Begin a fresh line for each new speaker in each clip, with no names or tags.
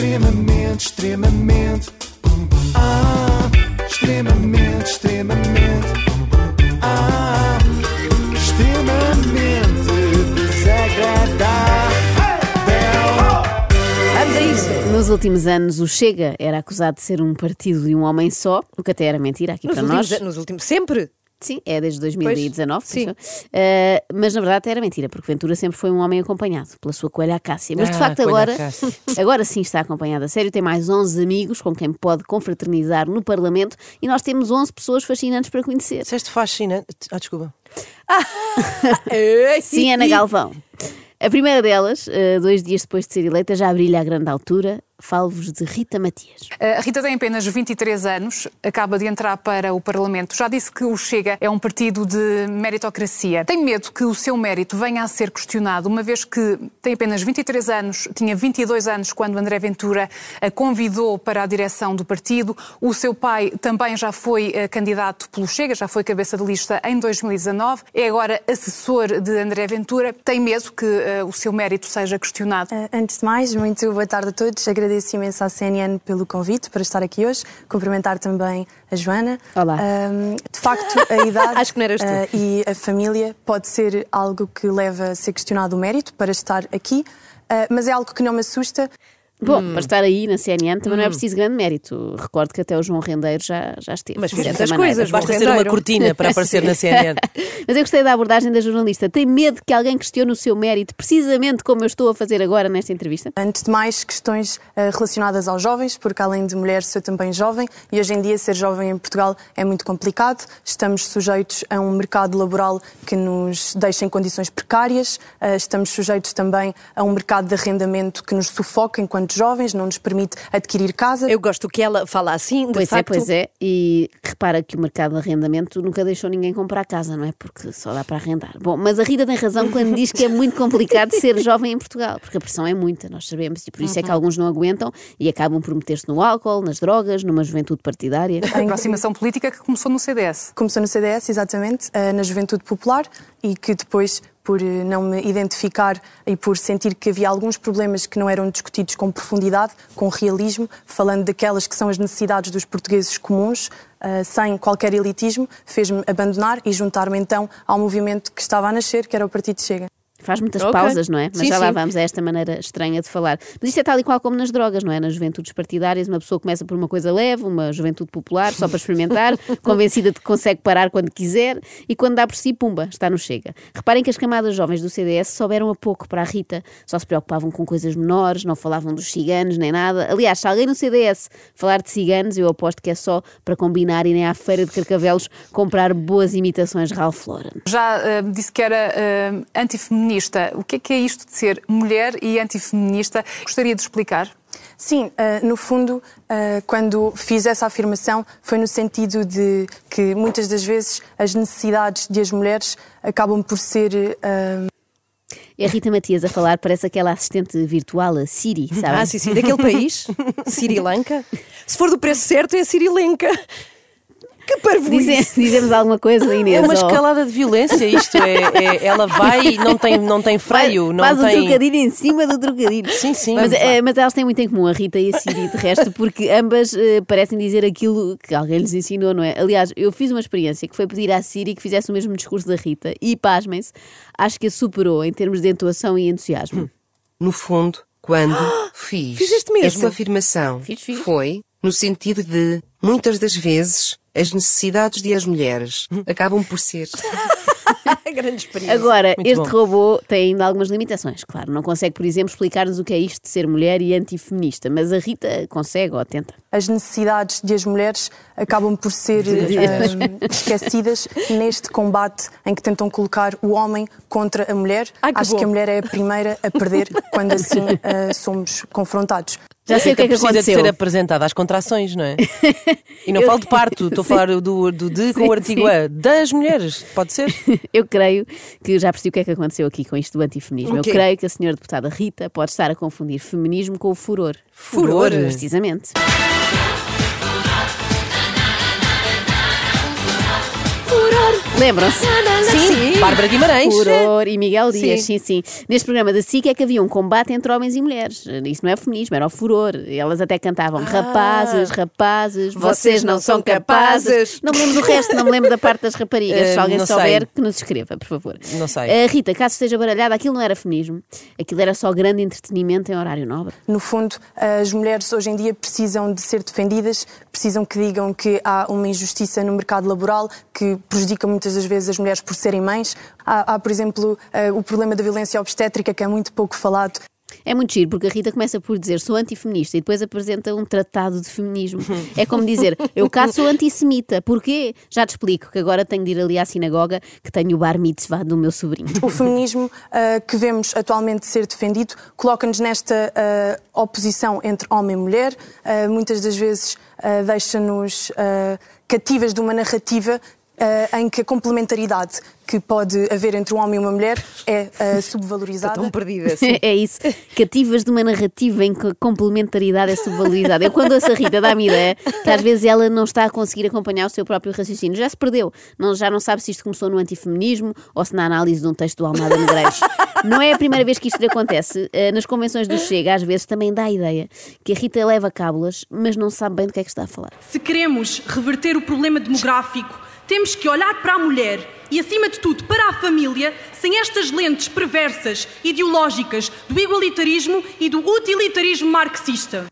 Extremamente, extremamente. Ah, extremamente, extremamente. Ah, extremamente desagradável.
Vamos a isso.
Nos últimos anos, o Chega era acusado de ser um partido de um homem só, o que até era mentira aqui
Nos
para
últimos,
nós.
nos últimos. Sempre?
Sim, é desde 2019.
Pois, sim.
Eh, mas na verdade era mentira, porque Ventura sempre foi um homem acompanhado pela sua coelha Acácia. Mas de
Ah,
facto agora,
Acácia.
agora sim está acompanhado a sério. Tem mais 11 amigos com quem pode confraternizar no Parlamento e nós temos 11 pessoas fascinantes para conhecer.
Disseste fascinante. Ah, desculpa.
Sim, Ana Galvão. A primeira delas, eh, dois dias depois de ser eleita, já brilha a grande altura. Falo-vos de Rita Matias.
A Rita tem apenas 23 anos, acaba de entrar para o Parlamento. Já disse que o Chega é um partido de meritocracia. Tem medo que o seu mérito venha a ser questionado, uma vez que tem apenas 23 anos, tinha 22 anos quando André Ventura a convidou para a direção do partido. O seu pai também já foi eh, candidato pelo Chega, já foi cabeça de lista em 2019, é agora assessor de André Ventura. Tem medo que eh, o seu mérito seja questionado.
Uh, Antes de mais, muito boa tarde a todos. Agradeço imenso à CNN pelo convite para estar aqui hoje. Cumprimentar também a Joana.
Olá.
Um, de facto, a idade
Acho que não eras tu.
uh, e a família pode ser algo que leva a ser questionado o mérito para estar aqui, uh, mas é algo que não me assusta.
Bom,
Hum.
para estar aí na CNN também não é preciso grande mérito. Recordo que até o João Rendeiro já, já esteve.
Mas fez muitas coisas,
Basta ser uma cortina para aparecer na CNN.
Mas eu gostei da abordagem da jornalista. Tem medo que alguém questione o seu mérito, precisamente como eu estou a fazer agora nesta entrevista?
Antes de mais, questões uh, relacionadas aos jovens, porque além de mulher, sou também jovem e hoje em dia ser jovem em Portugal é muito complicado. Estamos sujeitos a um mercado laboral que nos deixa em condições precárias, uh, estamos sujeitos também a um mercado de arrendamento que nos sufoca enquanto jovens, não nos permite adquirir casa.
Eu gosto que ela fala assim, de
Pois
facto.
é, pois é. E repara que o mercado de arrendamento nunca deixou ninguém comprar casa, não é? Porque só dá para arrendar. Bom, mas a Rita tem razão quando diz que é muito complicado ser jovem em Portugal, porque a pressão é muita, nós sabemos, e por isso é que alguns não aguentam e acabam por meter-se no álcool, nas drogas, numa juventude partidária.
A aproximação política que começou no CDS.
Começou no CDS, exatamente, eh, na Juventude Popular e que depois, por eh, não me identificar e por sentir que havia alguns problemas que não eram discutidos com profundidade, com realismo, falando daquelas que são as necessidades dos portugueses comuns, eh, sem qualquer elitismo, fez-me abandonar e juntar-me então ao movimento que estava a nascer, que era o Partido Chega.
Faz muitas
Ok.
pausas, não é? Mas
Sim,
já lá
sim.
vamos a esta maneira estranha de falar. Mas isto é tal e qual como nas drogas, não é? Nas juventudes partidárias, uma pessoa começa por uma coisa leve, uma juventude popular, só para experimentar, convencida de que consegue parar quando quiser e quando dá por si, pumba, está no chega. Reparem que as camadas jovens do CDS souberam a pouco para a Rita, só se preocupavam com coisas menores, não falavam dos ciganos nem nada. Aliás, se alguém no CDS falar de ciganos, eu aposto que é só para combinar e nem à feira de Carcavelos comprar boas imitações Ralph Lauren.
Já eh, disse que era eh, antifeminista. O que é que é isto de ser mulher e antifeminista? Gostaria de explicar?
Sim, eh, no fundo, eh, quando fiz essa afirmação, foi no sentido de que muitas das vezes as necessidades de as mulheres acabam por ser. eh,
É a Rita Matias a falar, parece aquela assistente virtual, a Siri, sabe?
Ah, sim, sim, daquele país, Sri Lanka. Se for do preço certo, é Sri Lanka. Que parvoíce.
Dize- Dizemos alguma coisa, Inês?
É uma
ou-
escalada de violência isto. É, é- ela vai e não tem, não tem freio. Não
Faz um
tem...
trocadilho em cima do trocadilho.
Sim, sim.
Mas, eh, mas elas têm muito em comum, a Rita e a Siri, de resto, porque ambas eh, parecem dizer aquilo que alguém lhes ensinou, não é? Aliás, eu fiz uma experiência que foi pedir à Siri que fizesse o mesmo discurso da Rita e, pasmem-se, acho que a superou em termos de entoação e entusiasmo.
No fundo, quando fiz
Fizeste mesmo?
essa afirmação,
Fiz, fiz.
foi no sentido de, muitas das vezes, as necessidades de as mulheres acabam por ser
Grande experiência.
Agora,
Muito
este
bom.
robô tem ainda algumas limitações, claro. Não consegue, por exemplo, explicar-nos o que é isto de ser mulher e antifeminista, mas a Rita consegue ou tenta.
as necessidades de as mulheres acabam por ser eh, esquecidas neste combate em que tentam colocar o homem contra a mulher.
Ai, que
Acho
bom.
que a mulher é a primeira a perder quando assim eh, somos confrontados.
Já sei o que é que
precisa
aconteceu.
de ser apresentada às contrações, não é? E não falo de parto, estou a falar do, do de com
Sim,
o artigo A, das mulheres, pode ser?
Eu creio que já percebi o que é que aconteceu aqui com isto do antifeminismo. Eu
quê?
creio que a senhora deputada Rita pode estar a confundir feminismo com o furor.
Furor?
Precisamente. Lembram-se?
Sim.
Bárbara Guimarães.
Furor e Miguel Dias, sim. sim, Neste programa da SIC é que havia um combate entre homens e mulheres. Isso não é feminismo, era o furor. Elas até cantavam rapazes, rapazes, vocês não são capazes. Não me lembro do resto, não me lembro da parte das raparigas.
Eh,
Se alguém
não
souber,
sei.
que nos escreva, por favor.
Não sei.
A Rita, caso esteja baralhada, aquilo não era feminismo. Aquilo era só grande entretenimento em horário nobre.
No fundo, as mulheres hoje em dia precisam de ser defendidas, precisam que digam que há uma injustiça no mercado laboral que prejudica muitas das vezes as mulheres por serem mães. Há, há, por exemplo, eh, o problema da violência obstétrica, que é muito pouco falado.
É muito giro, porque a Rita começa por dizer sou antifeminista e depois apresenta um tratado de feminismo. É como dizer eu cá sou antissemita. Porquê? Já te explico, que agora tenho de ir ali à sinagoga que tenho o bar mitzvah do meu sobrinho.
O feminismo uh, que vemos atualmente ser defendido coloca-nos nesta uh, oposição entre homem e mulher, uh, muitas das vezes deixa-nos cativas de uma narrativa Uh, em que a complementaridade que pode haver entre um homem e uma mulher é uh, subvalorizada.
Estou tão perdida assim.
é isso. Cativas de uma narrativa em que a complementaridade é subvalorizada. Eu, quando ouço a Rita, dá-me ideia que às vezes ela não está a conseguir acompanhar o seu próprio raciocínio. Já se perdeu. Não, já não sabe se isto começou no antifeminismo ou se na análise de um texto do Almada Negreiros. Não é a primeira vez que isto lhe acontece. Uh, nas convenções do Chega, às vezes também dá a ideia que a Rita leva cábulas, mas não sabe bem do que é que está a falar.
Se queremos reverter o problema demográfico, temos que olhar para a mulher e, acima de tudo, para a família, sem estas lentes perversas, ideológicas, do igualitarismo e do utilitarismo marxista.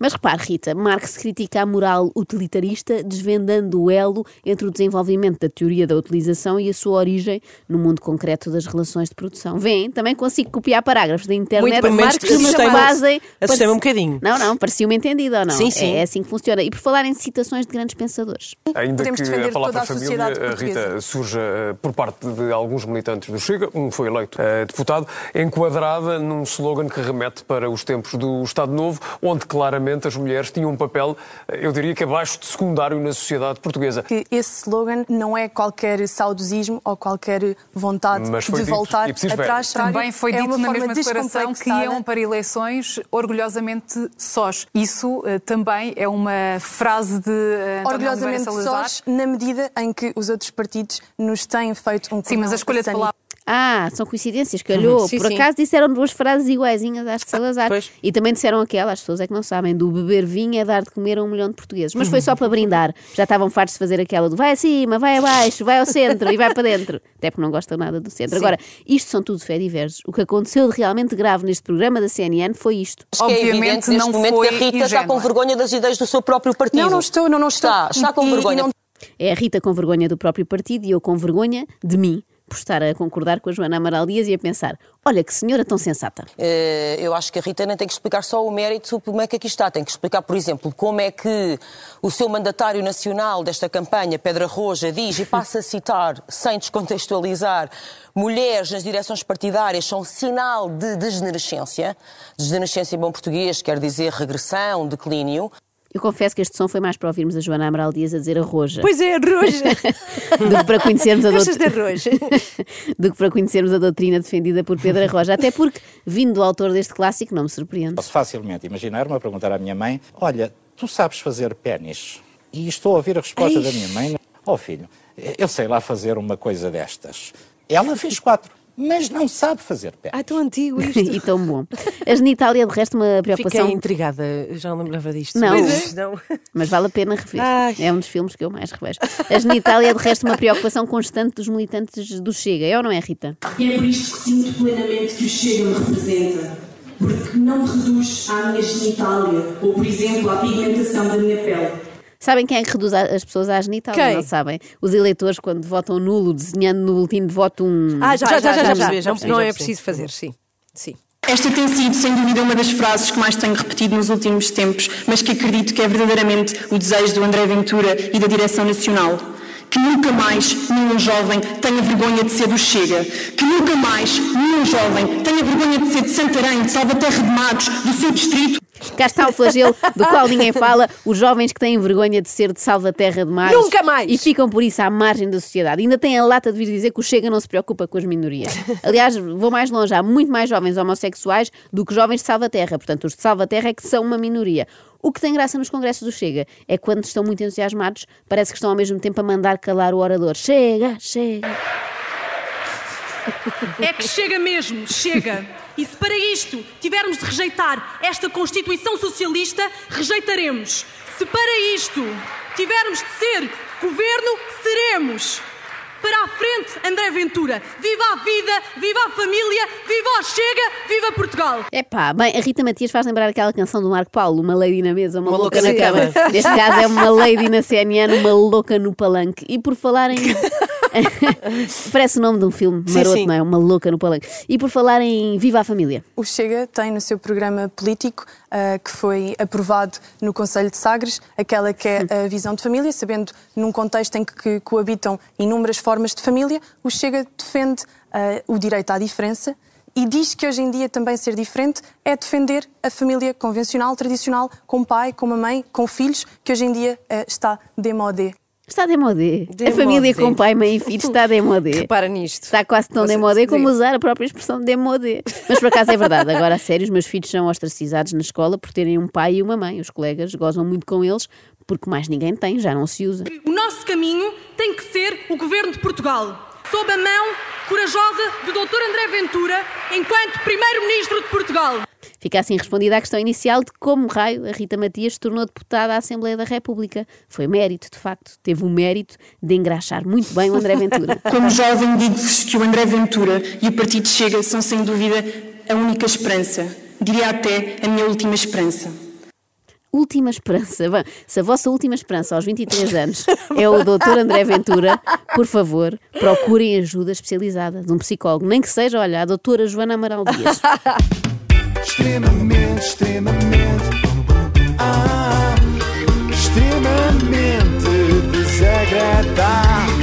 Mas repare, Rita, Marx critica a moral utilitarista, desvendando o elo entre o desenvolvimento da teoria da utilização e a sua origem no mundo concreto das relações de produção. Vêem, também consigo copiar parágrafos da internet
Muito bem,
Marx que me
assustei-me-
fazem.
assustei-me um bocadinho.
Não, não, parecia-me entendido ou não?
Sim, sim.
É assim que funciona. E por falar em citações de grandes pensadores.
Ainda
Podemos
que
defender
a palavra
toda a
família,
sociedade
eh. Rita, surja eh, por parte de alguns militantes do Chega, um foi eleito eh, deputado, enquadrada num slogan que remete para os tempos do Estado Novo, onde claramente as mulheres tinham um papel, eu diria que abaixo de secundário na sociedade portuguesa.
Que esse slogan não é qualquer saudosismo ou qualquer vontade de
dito
voltar atrás.
Também foi
é
dito
uma
na mesma declaração que iam para eleições orgulhosamente sós. Isso eh, também é uma frase de Oliveira
orgulhosamente sós, na medida em que os outros partidos nos têm feito um
Sim, mas a escolha de palavras
Ah, são coincidências, calhou.
Sim,
Por
sim.
acaso disseram duas frases iguaizinhas às de Salazar.
pois.
E também disseram aquela, as pessoas é que não sabem, do beber vinho é dar de comer a um milhão de portugueses. Mas foi só para brindar. Já estavam fartos de fazer aquela do vai acima, vai abaixo, vai ao centro e vai para dentro. Até porque não gostam nada do centro. Agora, isto são tudo fé diversos. O que aconteceu de realmente grave neste programa da CNN foi isto.
Acho que é
Obviamente
evidente neste
não
momento
foi
que a Rita está
ingênua.
com vergonha das ideias do seu próprio partido.
Não, não estou, não, não estou.
Está, está com
e
vergonha.
não-
É a Rita com vergonha do próprio partido e eu com vergonha de mim. Por estar a concordar com a Joana Amaral Dias e a pensar: olha que senhora tão sensata.
Eh, Eu acho que a Rita nem tem que explicar só o mérito como é que aqui está. Tem que explicar, por exemplo, como é que o seu mandatário nacional desta campanha, Pedra Roja, diz, e passa a citar, sem descontextualizar, mulheres nas direções partidárias são sinal de degenerescência. Degenerescência em bom português quer dizer regressão, declínio.
Eu confesso que este som foi mais para ouvirmos a Joana Amaral Dias a dizer arroja.
Pois é, arroz.
do que para conhecermos a doutrina. do que para conhecermos a doutrina defendida por Pedro Arroja. Até porque, vindo do autor deste clássico, não me surpreende.
Posso facilmente imaginar-me a perguntar à minha mãe: Olha, tu sabes fazer pênis? E estou a ouvir a resposta da minha mãe: Oh filho, eu sei lá fazer uma coisa destas. Ela fez quatro, mas não sabe fazer pênis.
Ah, tão antigo isto.
e tão bom. A genitália, de resto, uma preocupação.
Fiquei intrigada, já não lembrava disto.
Não.
Mas não.
Mas vale a pena rever.
Ai.
É um dos filmes que eu mais revejo. A genitália é, de resto, uma preocupação constante dos militantes do Chega. É ou não é, Rita?
E é por isto que sinto plenamente que o Chega me representa. Porque não me reduz à minha genitália ou, por exemplo, à pigmentação da minha pele.
Sabem quem é que reduz as pessoas à genitália?
Quem?
Não sabem? Os eleitores, quando votam nulo, desenhando no boletim de voto um.
Ah, já, já, já, já, já,
percebi, já percebi,
Não
já
é preciso fazer, sim. Sim.
Esta tem sido, sem dúvida, uma das frases que mais tenho repetido nos últimos tempos, mas que acredito que é verdadeiramente o desejo do André Ventura e da Direção Nacional. Que nunca mais nenhum jovem tenha vergonha de ser do Chega. Que nunca mais nenhum jovem tenha vergonha de ser de Santarém, de Salvaterra de Magos, do seu distrito.
Cá está o flagelo do qual ninguém fala, os jovens que têm vergonha de ser de salvaterra de Magos.
Nunca mais!
E ficam por isso à margem da sociedade. Ainda têm a lata de vir dizer que o Chega não se preocupa com as minorias. Aliás, vou mais longe, há muito mais jovens homossexuais do que jovens de Salvaterra. Portanto, os de Salvaterra é que são uma minoria. O que tem graça nos congressos do Chega é que quando estão muito entusiasmados, parece que estão ao mesmo tempo a mandar calar o orador. Chega, chega.
É que chega mesmo, chega. E se para isto tivermos de rejeitar esta Constituição Socialista, rejeitaremos. Se para isto tivermos de ser governo, seremos. Para a frente, André Ventura. Viva a vida, viva a família, viva a Chega, viva Portugal.
Epá, bem, a Rita Matias faz lembrar aquela canção do Marco Paulo, uma lady na mesa, uma,
Uma
louca,
louca
na cama. Neste caso é uma lady na CNN, uma louca no palanque. E por falar em. Parece o nome de um filme
Sim,
maroto,
sim.
não é? Uma louca no palanque. E por falar em Viva a Família.
O Chega tem no seu programa político, ah, que foi aprovado no Conselho de Sagres, aquela que é a visão de família, sabendo num contexto em que coabitam inúmeras formas de família, o Chega defende ah, o direito à diferença e diz que hoje em dia também ser diferente é defender a família convencional, tradicional, com pai, com uma mãe, com filhos, que hoje em dia ah, está demodé.
Está demodé. A
Demodé.
família com pai, mãe e filhos está demodé.
Repara nisto.
Está quase tão
Você
demodé como usar a própria expressão demodé. Mas por acaso é verdade. Agora, a sério, os meus filhos são ostracizados na escola por terem um pai e uma mãe. Os colegas gozam muito com eles porque mais ninguém tem, já não se usa.
O nosso caminho tem que ser o governo de Portugal. Sob a mão corajosa do Dr. André Ventura, enquanto Primeiro-Ministro de Portugal.
Fica assim respondida a questão inicial de como raio a Rita Matias se tornou deputada à Assembleia da República. Foi mérito, de facto. Teve o mérito de engraxar muito bem o André Ventura.
Como jovem, digo-vos que o André Ventura e o Partido Chega são, sem dúvida, a única esperança. Diria até a minha última esperança.
Última esperança. Bem, se a vossa última esperança aos 23 anos é o Dr. André Ventura, por favor, procurem ajuda especializada de um psicólogo, nem que seja, olha, a doutora Joana Amaral Dias.
extremamente, extremamente. Ah, extremamente desagradável.